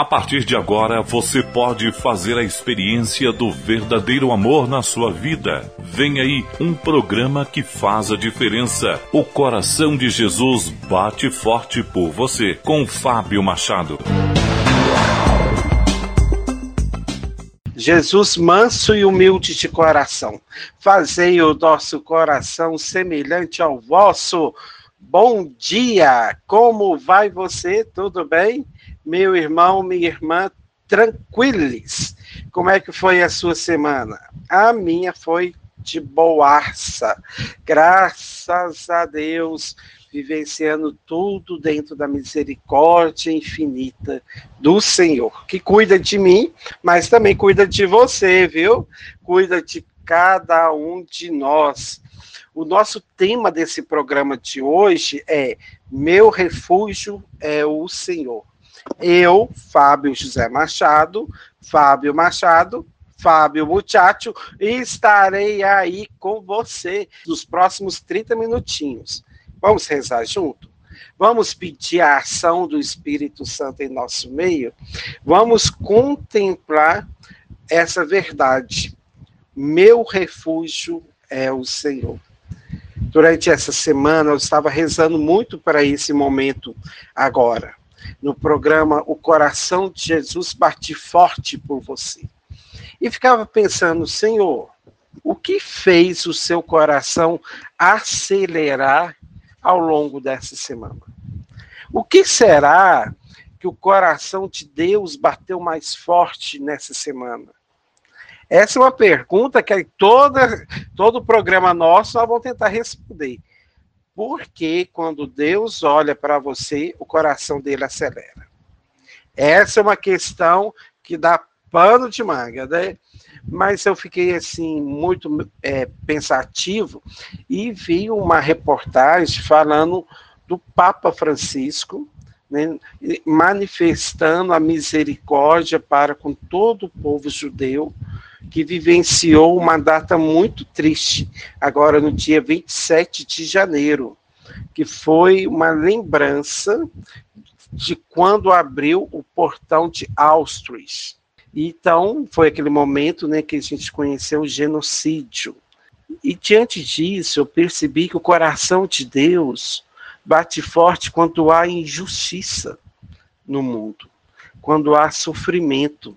A partir de agora, você pode fazer a experiência do verdadeiro amor na sua vida. Vem aí um programa que faz a diferença. O coração de Jesus bate forte por você, com Fábio Machado. Jesus manso e humilde de coração, fazei o nosso coração semelhante ao vosso. Bom dia! Como vai você? Tudo bem? Meu irmão, minha irmã, tranquilos. Como é que foi a sua semana? A minha foi de boaça. Graças a Deus, vivenciando tudo dentro da misericórdia infinita do Senhor, que cuida de mim, mas também cuida de você, viu? Cuida de cada um de nós. O nosso tema desse programa de hoje é Meu refúgio é o Senhor. Eu, Fábio José Machado, Fábio Machado, Fábio Muchacho, estarei aí com você nos próximos 30 minutinhos. Vamos rezar junto? Vamos pedir a ação do Espírito Santo em nosso meio? Vamos contemplar essa verdade. Meu refúgio é o Senhor. Durante essa semana, eu estava rezando muito para esse momento agora. No programa O Coração de Jesus bate forte por você. E ficava pensando, Senhor, o que fez o seu coração acelerar ao longo dessa semana. O que será que o coração de Deus bateu mais forte nessa semana? Essa é uma pergunta que toda, todo programa nosso nós vamos tentar responder. Por que quando Deus olha para você, o coração dele acelera? Essa é uma questão que dá pano de manga, né? mas eu fiquei assim muito é, pensativo e vi uma reportagem falando do Papa Francisco, né, manifestando a misericórdia para com todo o povo judeu que vivenciou uma data muito triste, agora no dia 27 de janeiro, que foi uma lembrança de quando abriu o portão de Auschwitz então, foi aquele momento né, que a gente conheceu o genocídio. E diante disso, eu percebi que o coração de Deus bate forte quando há injustiça no mundo, quando há sofrimento.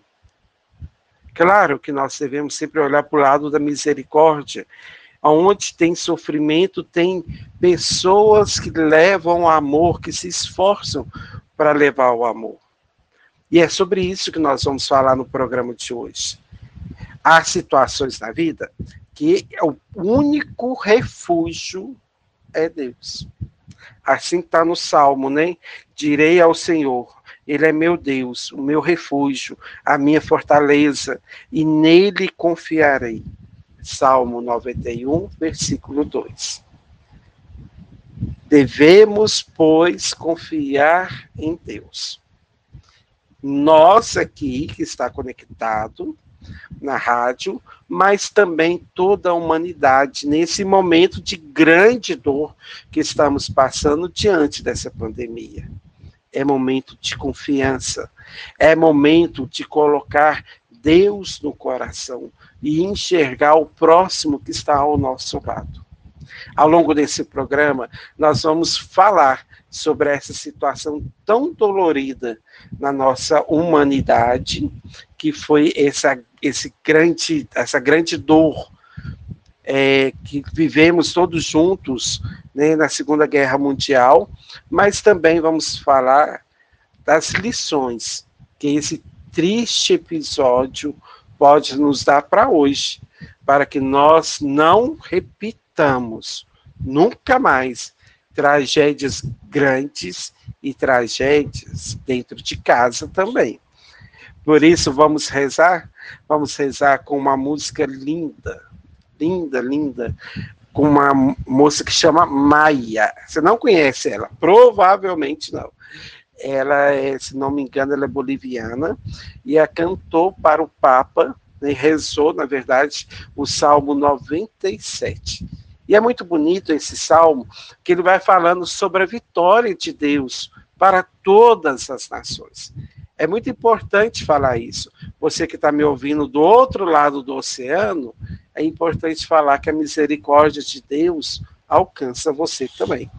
Claro que nós devemos sempre olhar para o lado da misericórdia. Onde tem sofrimento, tem pessoas que levam o amor, que se esforçam para levar o amor. E é sobre isso que nós vamos falar no programa de hoje. Há situações na vida que o único refúgio é Deus. Assim está no Salmo, né? Direi ao Senhor, Ele é meu Deus, o meu refúgio, a minha fortaleza, e nele confiarei. Salmo 91, versículo 2. Devemos, pois, confiar em Deus nós aqui que está conectado na rádio, mas também toda a humanidade nesse momento de grande dor que estamos passando diante dessa pandemia. É momento de confiança, é momento de colocar Deus no coração e enxergar o próximo que está ao nosso lado. Ao longo desse programa, nós vamos falar sobre essa situação tão dolorida na nossa humanidade, que foi essa, esse grande, essa grande dor é, que vivemos todos juntos né, na Segunda Guerra Mundial, mas também vamos falar das lições que esse triste episódio pode nos dar para hoje, para que nós não repitamos nunca mais tragédias grandes e tragédias dentro de casa também. Por isso, vamos rezar? Vamos rezar com uma música linda, linda, linda, com uma moça que chama Maia. Você não conhece ela? Provavelmente não. Ela é, se não me engano, ela é boliviana e a cantou para o Papa, né, rezou, na verdade, o Salmo 97 e é muito bonito esse salmo, que ele vai falando sobre a vitória de Deus para todas as nações. É muito importante falar isso. Você que está me ouvindo do outro lado do oceano, é importante falar que a misericórdia de Deus alcança você também.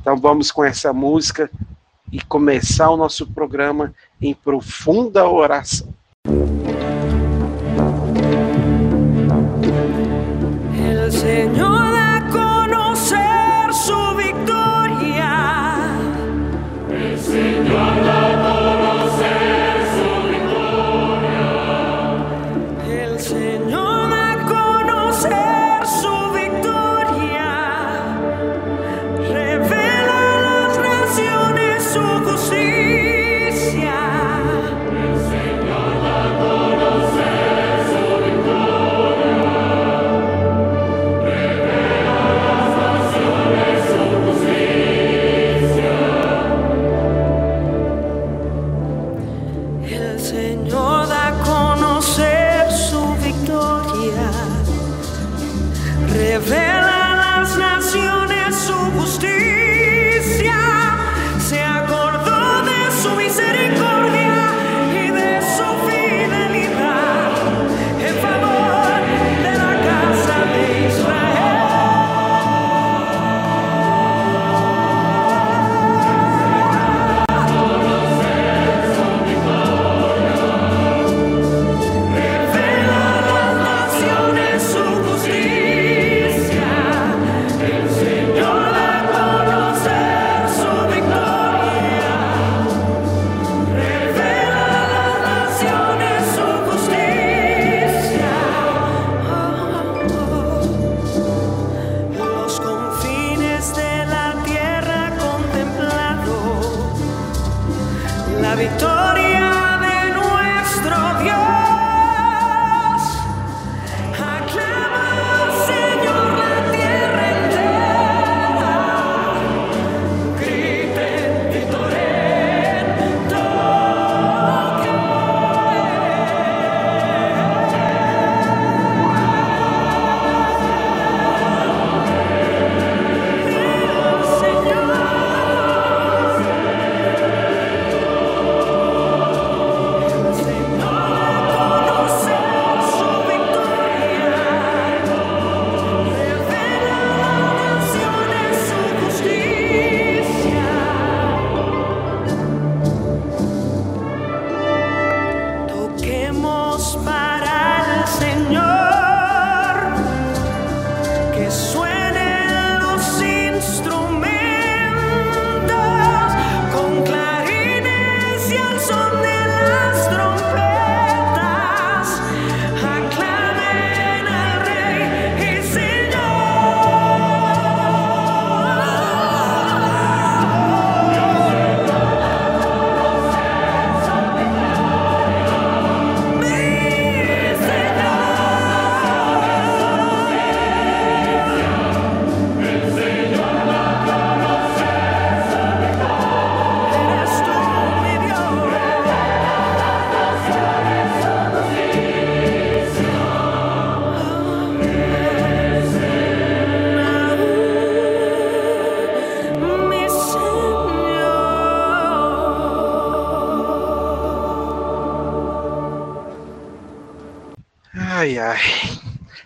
Então vamos com essa música e começar o nosso programa em profunda oração. El Señor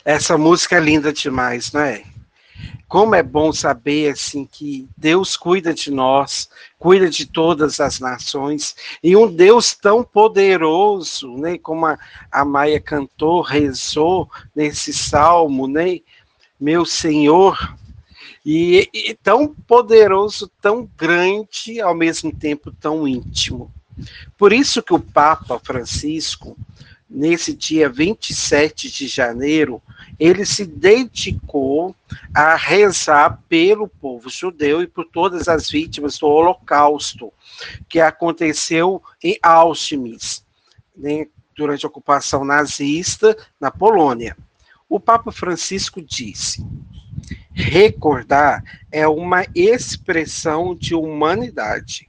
Essa música é linda demais, não é? Como é bom saber assim que Deus cuida de nós, cuida de todas as nações, e um Deus tão poderoso, né, como a, a Maia cantou, rezou nesse salmo, né? Meu Senhor, e, e tão poderoso, tão grande, ao mesmo tempo tão íntimo. Por isso que o Papa Francisco, nesse dia 27 de janeiro, ele se dedicou a rezar pelo povo judeu e por todas as vítimas do Holocausto, que aconteceu em Auschwitz, né, durante a ocupação nazista na Polônia. O Papa Francisco disse: recordar é uma expressão de humanidade.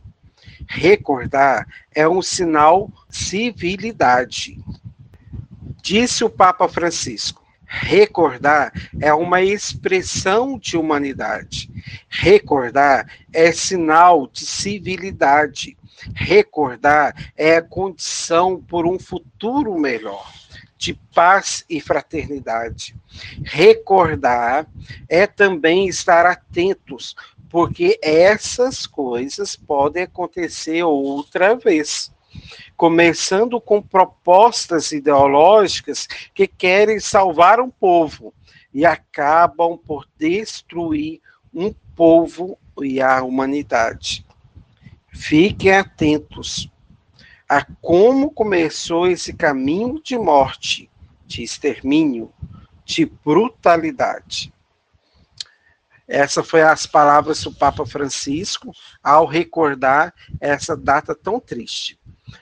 Recordar é um sinal civilidade. Disse o Papa Francisco: Recordar é uma expressão de humanidade. Recordar é sinal de civilidade. Recordar é condição por um futuro melhor, de paz e fraternidade. Recordar é também estar atentos, porque essas coisas podem acontecer outra vez começando com propostas ideológicas que querem salvar um povo e acabam por destruir um povo e a humanidade. Fiquem atentos a como começou esse caminho de morte, de extermínio, de brutalidade. Essas foram as palavras do Papa Francisco ao recordar essa data tão triste.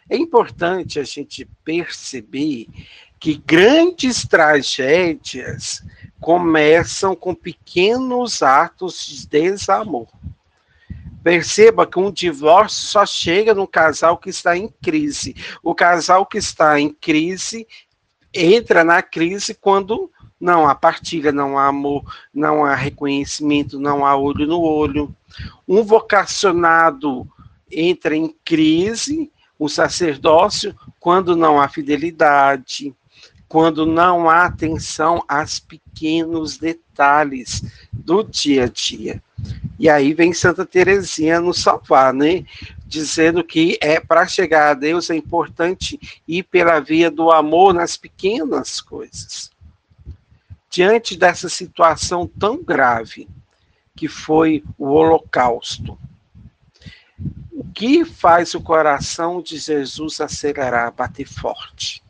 É importante a gente perceber que grandes tragédias começam com pequenos atos de desamor. Perceba que um divórcio só chega no casal que está em crise. O casal que está em crise entra na crise quando não há partilha, não há amor, não há reconhecimento, não há olho no olho. Um vocacionado entra em crise o sacerdócio quando não há fidelidade, quando não há atenção aos pequenos detalhes do dia a dia. E aí vem Santa Teresinha nos salvar, né? Dizendo que é para chegar a Deus é importante ir pela via do amor nas pequenas coisas. Diante dessa situação tão grave que foi o Holocausto, que faz o coração de Jesus acelerar, bater forte?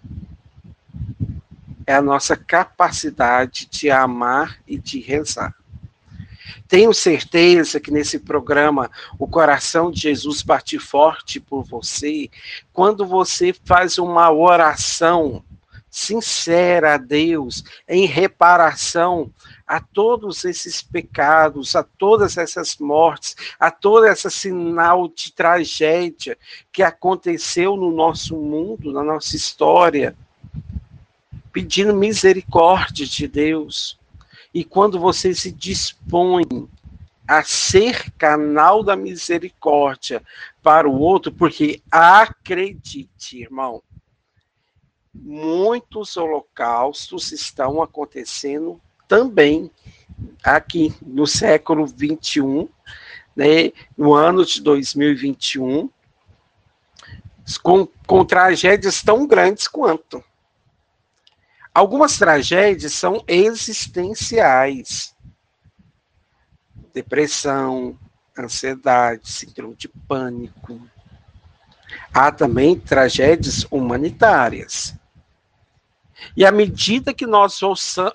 É a nossa capacidade de amar e de rezar. Tenho certeza que nesse programa o coração de Jesus bate forte por você quando você faz uma oração sincera a Deus em reparação a todos esses pecados, a todas essas mortes, a todo esse sinal de tragédia que aconteceu no nosso mundo, na nossa história, pedindo misericórdia de Deus. E quando você se dispõe a ser canal da misericórdia para o outro, porque acredite, irmão, muitos holocaustos estão acontecendo também aqui no século 21, né, no ano de 2021, com, com tragédias tão grandes quanto. Algumas tragédias são existenciais. Depressão, ansiedade, síndrome de pânico. Há também tragédias humanitárias. E à medida que nós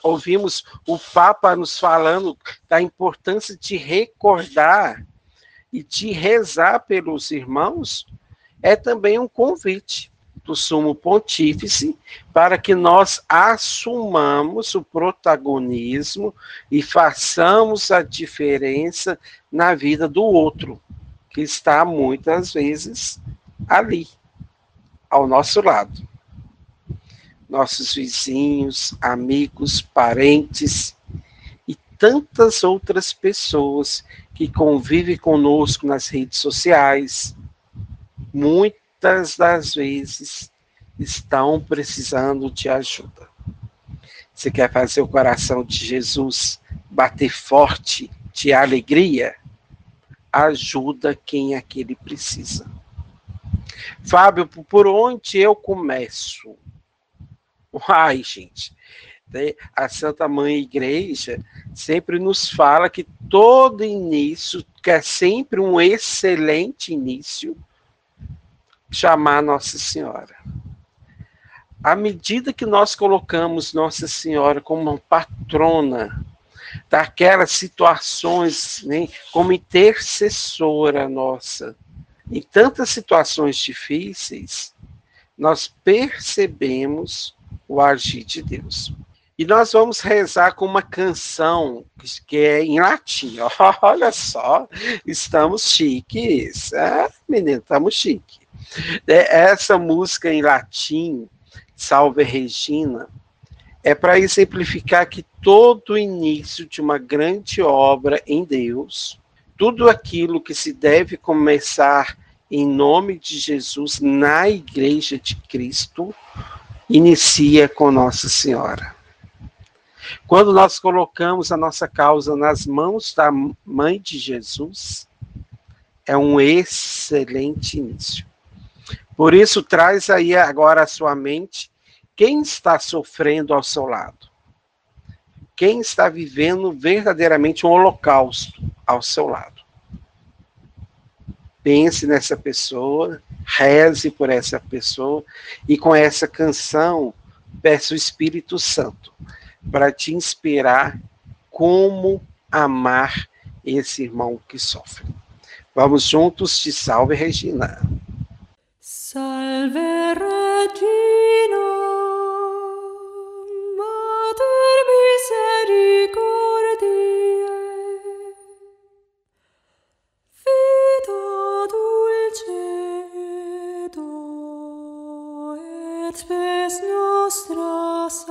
ouvimos o Papa nos falando da importância de recordar e de rezar pelos irmãos, é também um convite do Sumo Pontífice para que nós assumamos o protagonismo e façamos a diferença na vida do outro, que está muitas vezes ali, ao nosso lado nossos vizinhos, amigos, parentes e tantas outras pessoas que convivem conosco nas redes sociais, muitas das vezes estão precisando de ajuda. Você quer fazer o coração de Jesus bater forte de alegria? Ajuda quem aquele precisa. Fábio, por onde eu começo? Uai, gente. A Santa Mãe Igreja sempre nos fala que todo início, que é sempre um excelente início, chamar Nossa Senhora. À medida que nós colocamos Nossa Senhora como uma patrona daquelas situações, né, como intercessora nossa, em tantas situações difíceis, nós percebemos o agir de Deus. E nós vamos rezar com uma canção que é em latim. Olha só, estamos chiques. É, menino, estamos chiques. É, essa música em latim, Salve Regina, é para exemplificar que todo início de uma grande obra em Deus, tudo aquilo que se deve começar em nome de Jesus na Igreja de Cristo, inicia com Nossa Senhora. Quando nós colocamos a nossa causa nas mãos da Mãe de Jesus, é um excelente início. Por isso, traz aí agora a sua mente quem está sofrendo ao seu lado. Quem está vivendo verdadeiramente um holocausto ao seu lado. Pense nessa pessoa, reze por essa pessoa e com essa canção peça o Espírito Santo para te inspirar como amar esse irmão que sofre. Vamos juntos de Salve Regina. Salve Regina, Mater misericordiae, vespes nostras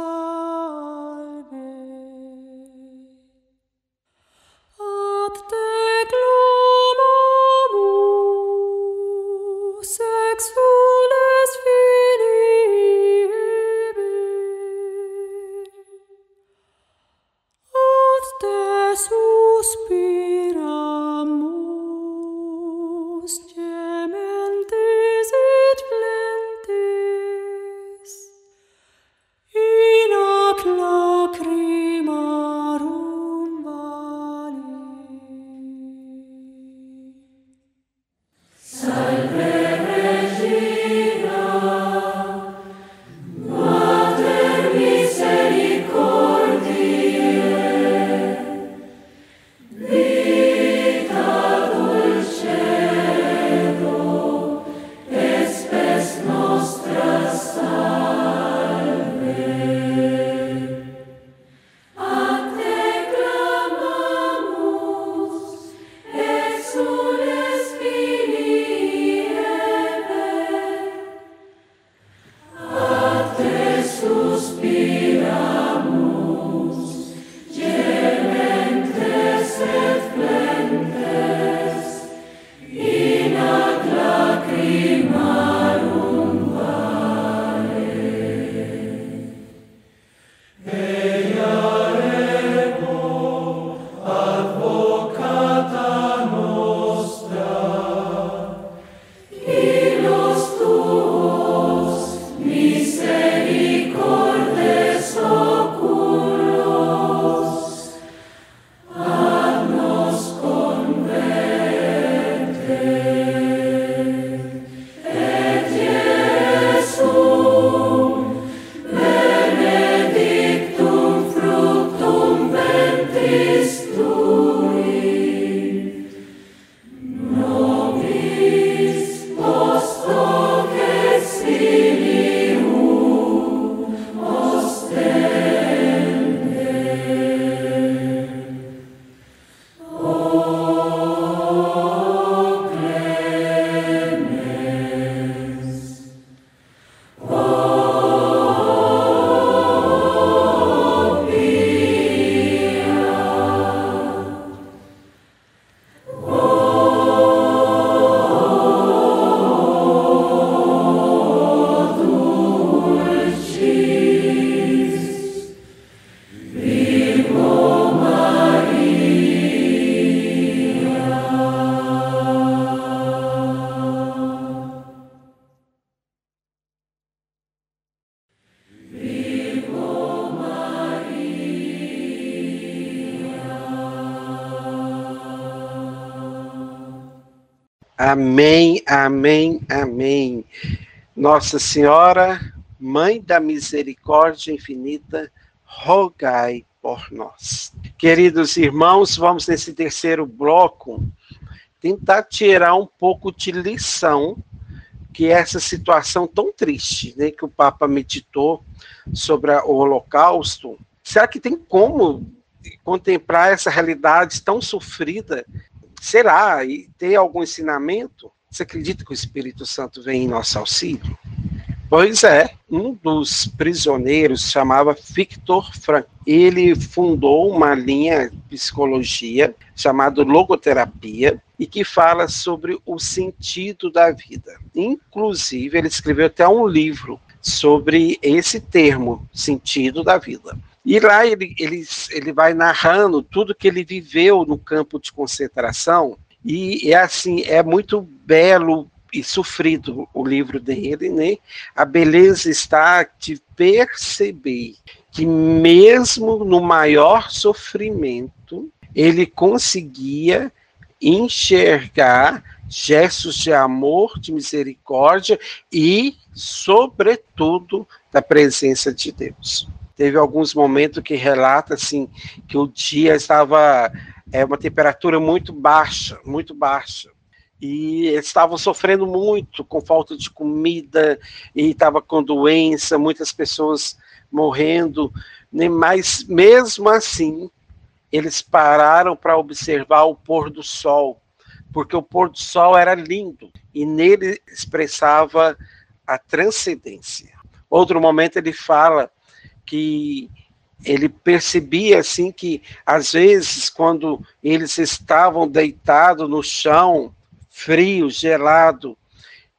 Amém, amém, amém. Nossa Senhora, Mãe da Misericórdia Infinita, rogai por nós. Queridos irmãos, vamos nesse terceiro bloco tentar tirar um pouco de lição que é essa situação tão triste, né, que o Papa meditou sobre o Holocausto. Será que tem como contemplar essa realidade tão sofrida? Será? E ter algum ensinamento? Você acredita que o Espírito Santo vem em nosso auxílio? Pois é, um dos prisioneiros chamava Victor Frank. Ele fundou uma linha de psicologia chamada logoterapia e que fala sobre o sentido da vida. Inclusive, ele escreveu até um livro sobre esse termo, sentido da vida. E lá ele, ele, ele vai narrando tudo que ele viveu no campo de concentração, e é assim, é muito belo e sofrido o livro dele, né? A beleza está de perceber que mesmo no maior sofrimento, ele conseguia enxergar gestos de amor, de misericórdia e, sobretudo, da presença de Deus. Teve alguns momentos que relata assim que o dia estava é uma temperatura muito baixa, muito baixa e eles estavam sofrendo muito com falta de comida e estava com doença, muitas pessoas morrendo, né? mas mesmo assim eles pararam para observar o pôr do sol, porque o pôr do sol era lindo e nele expressava a transcendência. Outro momento ele fala que ele percebia assim que às vezes quando eles estavam deitados no chão frio, gelado.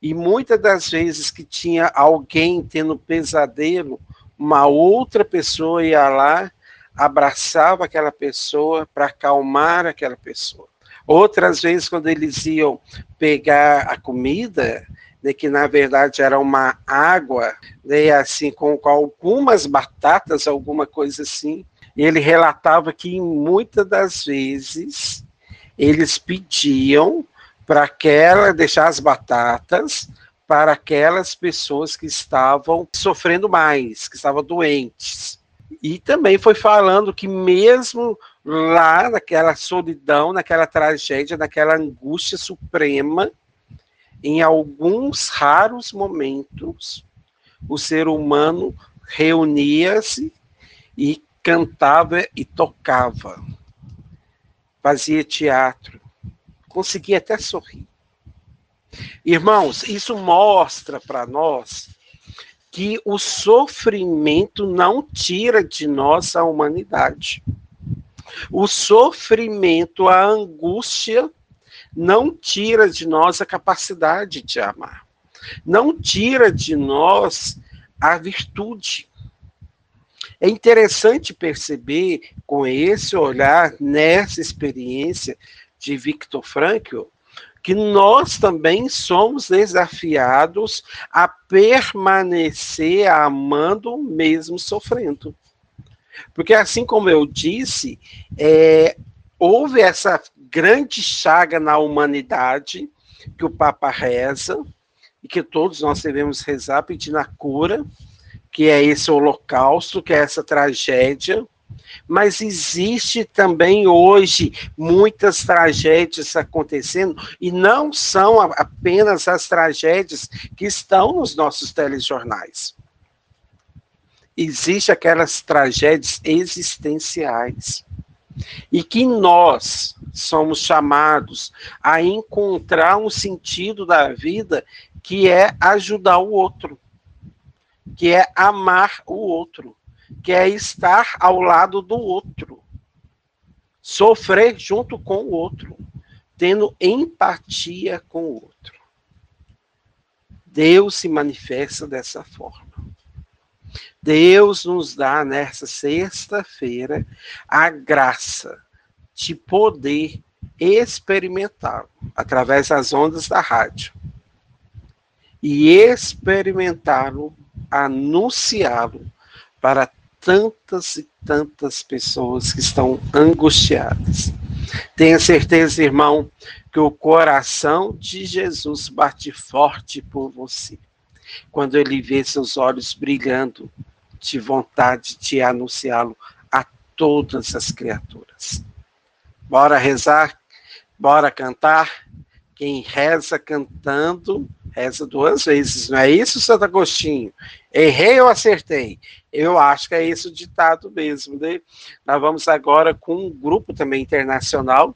E muitas das vezes que tinha alguém tendo pesadelo, uma outra pessoa ia lá, abraçava aquela pessoa para acalmar aquela pessoa. Outras vezes, quando eles iam pegar a comida, né, que na verdade era uma água, né, assim, com, com algumas batatas, alguma coisa assim, ele relatava que muitas das vezes eles pediam para aquela deixar as batatas para aquelas pessoas que estavam sofrendo mais, que estavam doentes. E também foi falando que mesmo lá naquela solidão, naquela tragédia, naquela angústia suprema, em alguns raros momentos, o ser humano reunia-se e cantava e tocava, fazia teatro, consegui até sorrir. Irmãos, isso mostra para nós que o sofrimento não tira de nós a humanidade. O sofrimento, a angústia, não tira de nós a capacidade de amar. Não tira de nós a virtude. É interessante perceber com esse olhar, nessa experiência, de Victor Frankl, que nós também somos desafiados a permanecer amando mesmo sofrendo. Porque, assim como eu disse, é, houve essa grande chaga na humanidade que o Papa reza, e que todos nós devemos rezar pedindo a cura, que é esse holocausto, que é essa tragédia, mas existe também hoje muitas tragédias acontecendo, e não são apenas as tragédias que estão nos nossos telejornais. Existem aquelas tragédias existenciais. E que nós somos chamados a encontrar um sentido da vida que é ajudar o outro, que é amar o outro que é estar ao lado do outro, sofrer junto com o outro, tendo empatia com o outro. Deus se manifesta dessa forma. Deus nos dá nessa sexta-feira a graça de poder experimentá-lo através das ondas da rádio e experimentá-lo, anunciá-lo para tantas e tantas pessoas que estão angustiadas. Tenha certeza, irmão, que o coração de Jesus bate forte por você. Quando ele vê seus olhos brilhando de vontade de anunciá-lo a todas as criaturas. Bora rezar, bora cantar. Quem reza cantando, reza duas vezes, não é isso, Santo Agostinho? Errei ou acertei? Eu acho que é esse o ditado mesmo. Né? Nós vamos agora com um grupo também internacional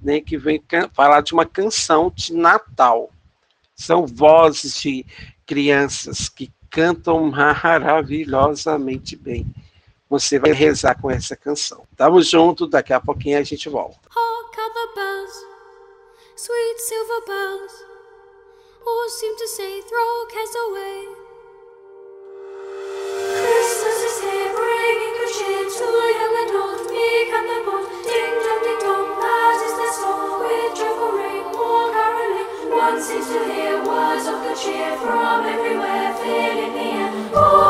né, que vem falar de uma canção de Natal. São vozes de crianças que cantam maravilhosamente bem. Você vai rezar com essa canção. Tamo junto, daqui a pouquinho a gente volta. How the bells, sweet silver bells, all seem to say, throw cares away. Christmas is here, bringing good cheer to young and old, meek and the bold. Ding dong, ding dong, that is their song. One seems to hear words of good cheer from everywhere, filling the air. Oh,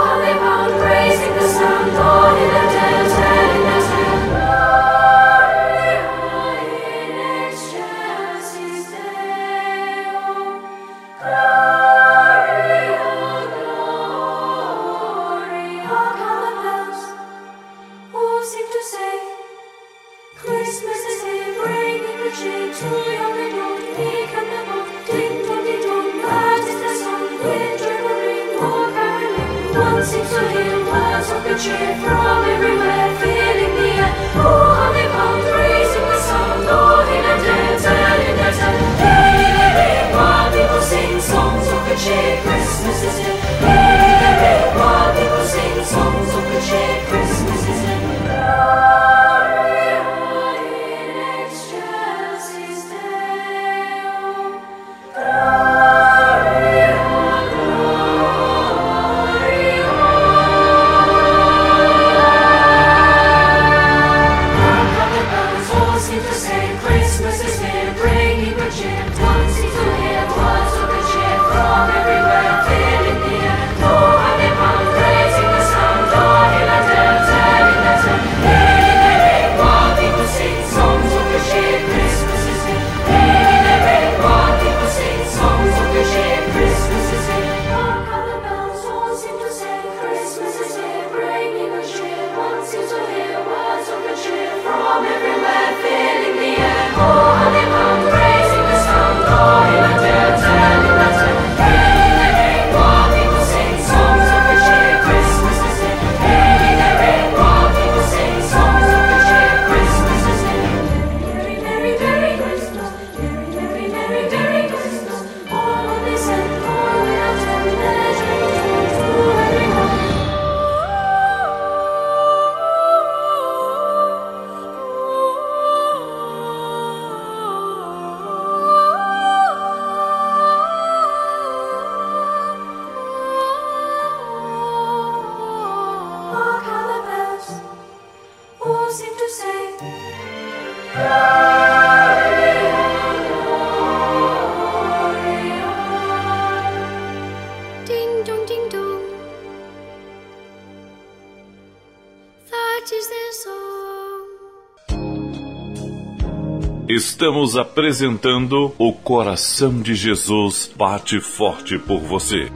Estamos apresentando o coração de Jesus bate forte por você.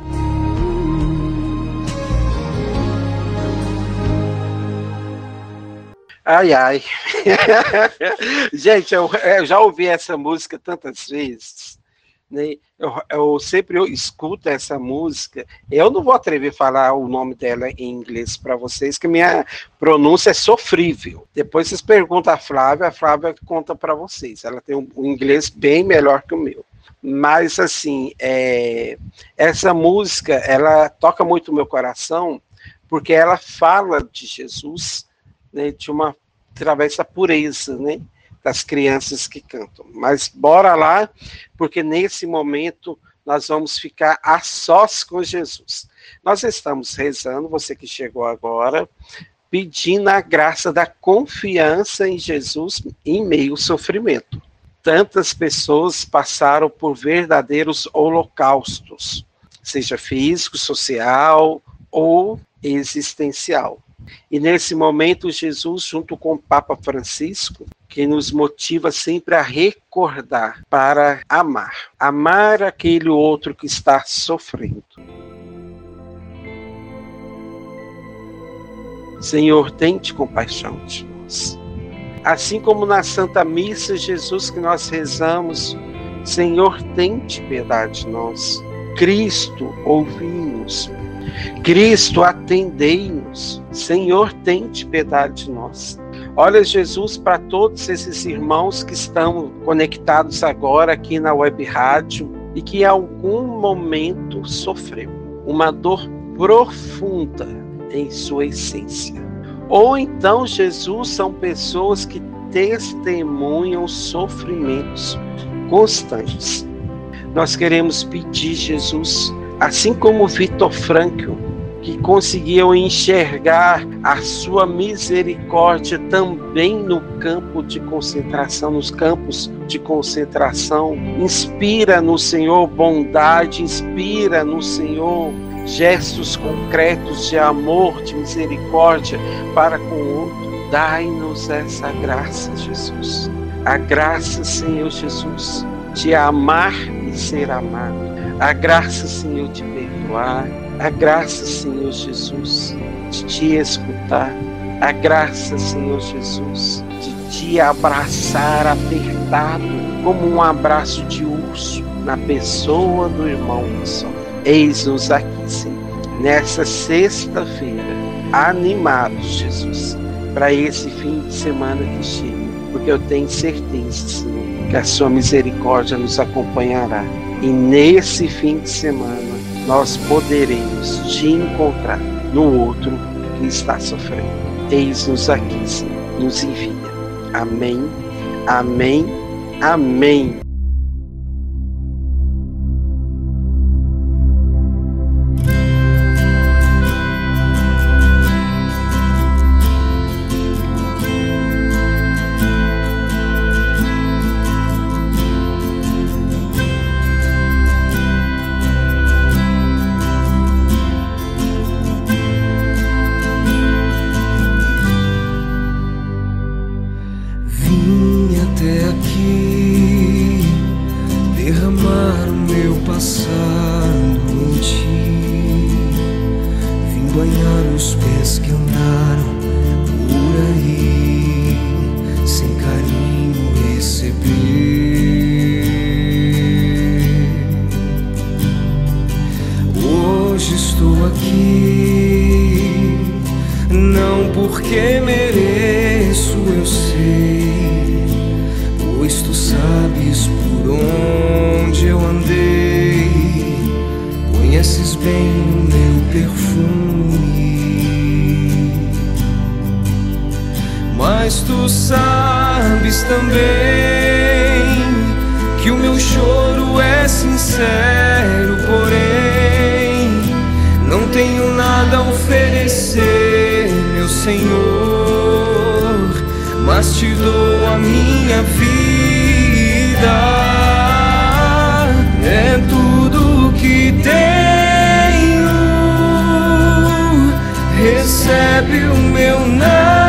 Ai, ai. Gente, eu, eu já ouvi essa música tantas vezes. Né? Eu, eu sempre eu escuto essa música. Eu não vou atrever a falar o nome dela em inglês para vocês, que minha pronúncia é sofrível. Depois vocês perguntam a Flávia, a Flávia conta para vocês. Ela tem um, um inglês bem melhor que o meu. Mas, assim, é, essa música, ela toca muito o meu coração, porque ela fala de Jesus né, de uma através da pureza, né, das crianças que cantam. Mas bora lá, porque nesse momento nós vamos ficar a sós com Jesus. Nós estamos rezando, você que chegou agora, pedindo a graça da confiança em Jesus em meio ao sofrimento. Tantas pessoas passaram por verdadeiros holocaustos, seja físico, social ou existencial. E nesse momento, Jesus, junto com o Papa Francisco, que nos motiva sempre a recordar para amar. Amar aquele outro que está sofrendo. Senhor, tente compaixão de nós. Assim como na Santa Missa, Jesus, que nós rezamos, Senhor, tente piedade de nós. Cristo, ouvi-nos. Cristo, atendei-nos. Senhor, tente piedade de nós. Olha, Jesus, para todos esses irmãos que estão conectados agora aqui na web rádio e que em algum momento sofreu uma dor profunda em sua essência. Ou então, Jesus são pessoas que testemunham sofrimentos constantes. Nós queremos pedir, Jesus, assim como Vitor Frankl, que conseguiam enxergar a sua misericórdia também no campo de concentração, nos campos de concentração. Inspira no Senhor bondade, inspira no Senhor gestos concretos de amor, de misericórdia para com o outro. Dai-nos essa graça, Jesus. A graça, Senhor Jesus, de amar e ser amado. A graça, Senhor, de perdoar. A graça, Senhor Jesus, de te escutar. A graça, Senhor Jesus, de te abraçar apertado, como um abraço de urso na pessoa do irmão que sofre. Eis-nos aqui, Senhor, nessa sexta-feira, animados, Jesus, para esse fim de semana que chega, porque eu tenho certeza, Senhor, que a sua misericórdia nos acompanhará. E nesse fim de semana nós poderemos te encontrar no outro que está sofrendo. Eis-nos aqui, nos envia. Amém, amém, amém. Senhor, mas te dou a minha vida. É tudo que tenho, recebe o meu nada,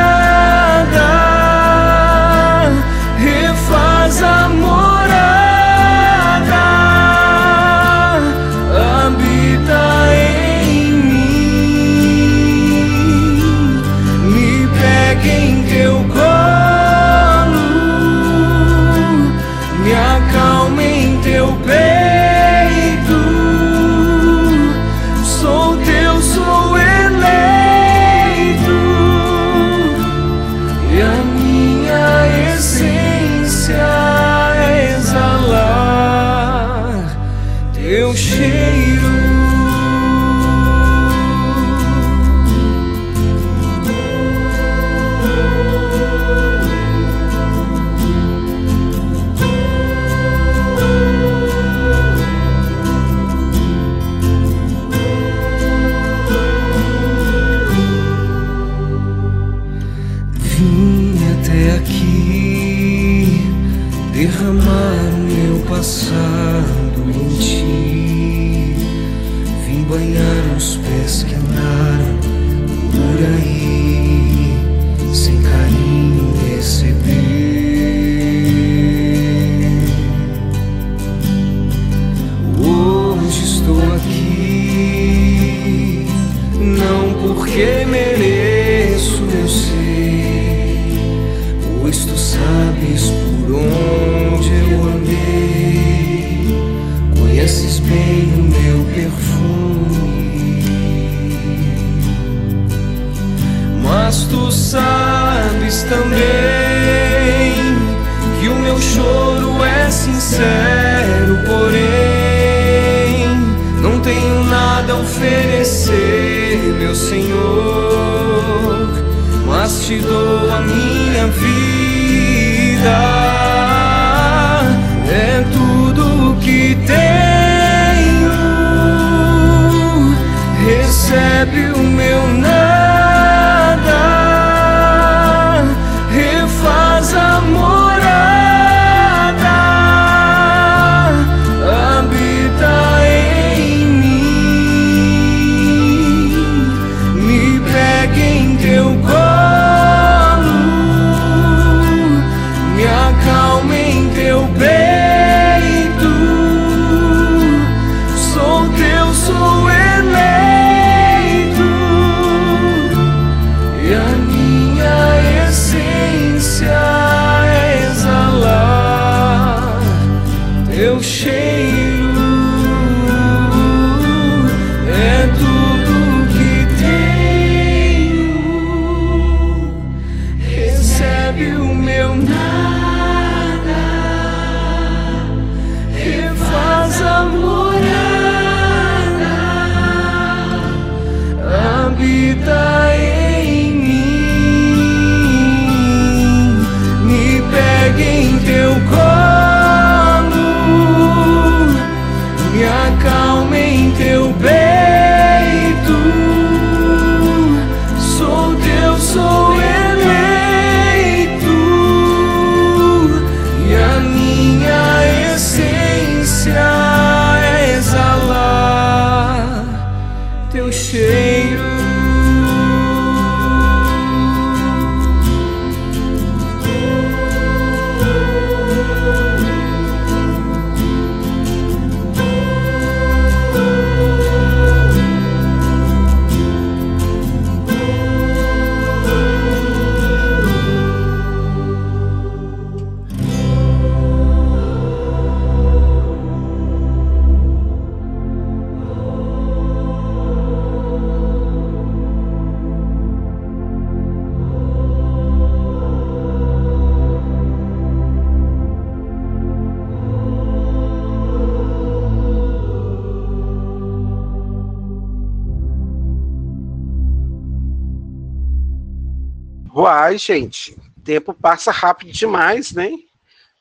Uai, gente, tempo passa rápido demais, né?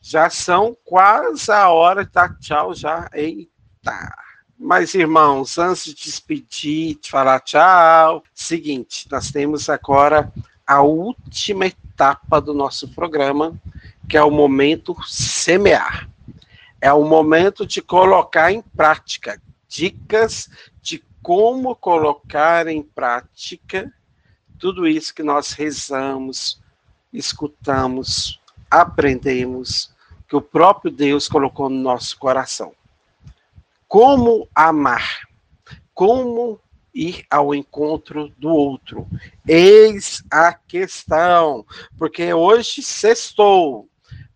Já são quase a hora de dar tchau já. Eita! Mas, irmãos, antes de despedir, de falar tchau, seguinte, nós temos agora a última etapa do nosso programa, que é o momento semear. É o momento de colocar em prática dicas de como colocar em prática tudo isso que nós rezamos, escutamos, aprendemos, que o próprio Deus colocou no nosso coração. Como amar? Como ir ao encontro do outro? Eis a questão, porque hoje sextou,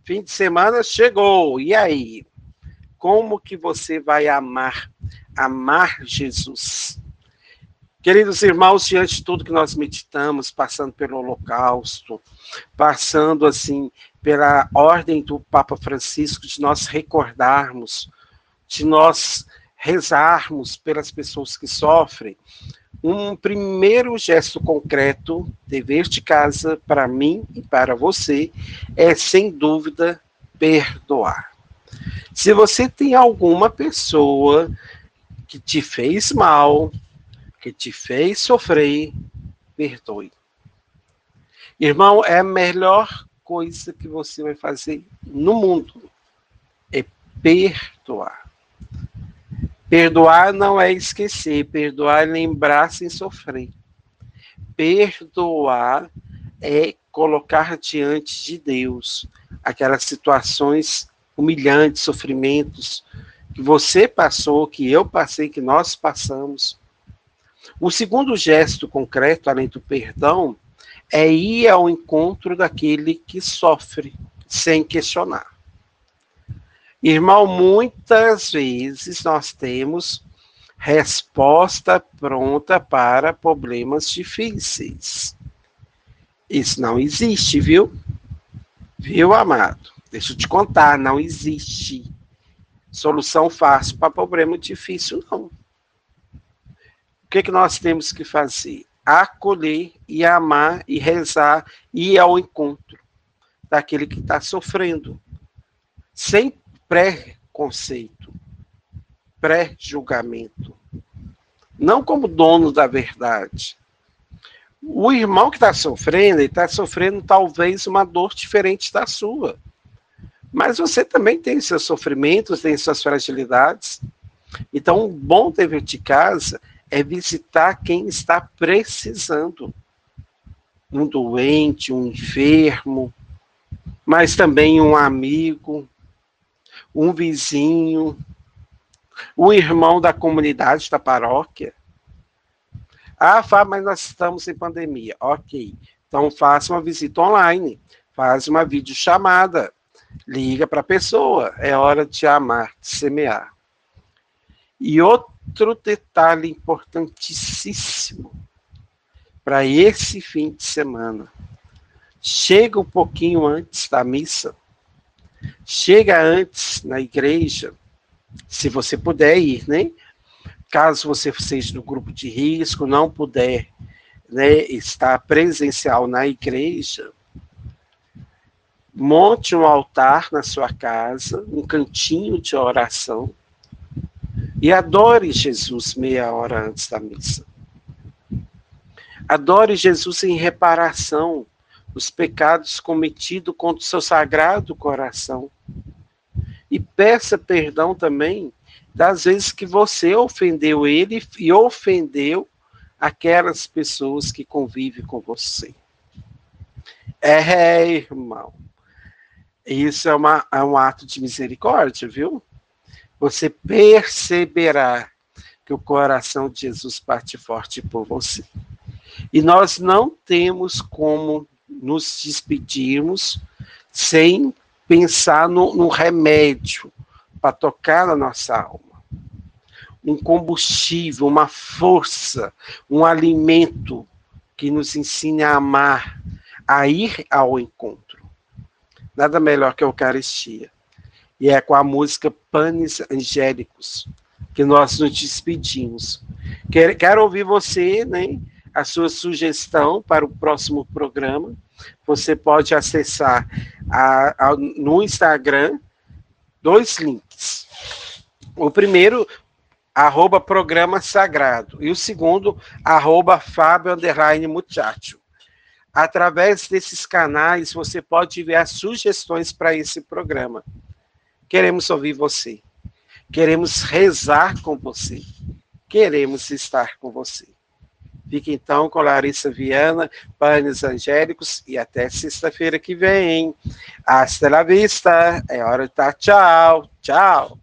fim de semana chegou, e aí? Como que você vai amar? Amar Jesus. Queridos irmãos, diante de tudo que nós meditamos, passando pelo Holocausto, passando assim pela ordem do Papa Francisco de nós recordarmos, de nós rezarmos pelas pessoas que sofrem, um primeiro gesto concreto, dever de casa para mim e para você, é sem dúvida perdoar. Se você tem alguma pessoa que te fez mal, que te fez sofrer, perdoe. Irmão, é a melhor coisa que você vai fazer no mundo é perdoar. Perdoar não é esquecer, perdoar é lembrar sem sofrer. Perdoar é colocar diante de Deus aquelas situações humilhantes, sofrimentos que você passou, que eu passei, que nós passamos. O segundo gesto concreto, além do perdão, é ir ao encontro daquele que sofre, sem questionar. Irmão, muitas vezes nós temos resposta pronta para problemas difíceis. Isso não existe, viu? Viu, amado? Deixa eu te contar, não existe solução fácil para problema difícil, não. Que, que nós temos que fazer? acolher e amar e rezar e ir ao encontro daquele que está sofrendo, sem pré-conceito, pré-julgamento, não como dono da verdade. O irmão que está sofrendo, ele está sofrendo talvez uma dor diferente da sua. Mas você também tem seus sofrimentos, tem suas fragilidades. Então, um bom dever de casa é visitar quem está precisando. Um doente, um enfermo, mas também um amigo, um vizinho, um irmão da comunidade da paróquia. Ah, Fábio, mas nós estamos em pandemia. Ok. Então faça uma visita online, faz uma videochamada, liga para a pessoa. É hora de amar, de semear. E outro detalhe importantíssimo para esse fim de semana. Chega um pouquinho antes da missa. Chega antes na igreja, se você puder ir, né? Caso você seja no grupo de risco, não puder né, estar presencial na igreja, monte um altar na sua casa, um cantinho de oração, e adore Jesus meia hora antes da missa. Adore Jesus em reparação dos pecados cometidos contra o seu sagrado coração. E peça perdão também das vezes que você ofendeu ele e ofendeu aquelas pessoas que convivem com você. É, irmão. Isso é, uma, é um ato de misericórdia, viu? Você perceberá que o coração de Jesus parte forte por você. E nós não temos como nos despedirmos sem pensar no, no remédio para tocar na nossa alma. Um combustível, uma força, um alimento que nos ensine a amar, a ir ao encontro. Nada melhor que a Eucaristia. E é com a música Panes Angélicos que nós nos despedimos. Quero, quero ouvir você, né? A sua sugestão para o próximo programa. Você pode acessar a, a, no Instagram dois links. O primeiro, arroba programa sagrado. E o segundo, arroba Fábio. Através desses canais, você pode enviar sugestões para esse programa. Queremos ouvir você. Queremos rezar com você. Queremos estar com você. Fique então com Larissa Viana, Panes Angélicos e até sexta-feira que vem. Hasta la vista. É hora de estar. Tchau. Tchau.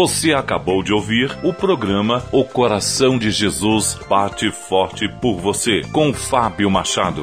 Você acabou de ouvir o programa O Coração de Jesus Bate Forte por Você, com Fábio Machado.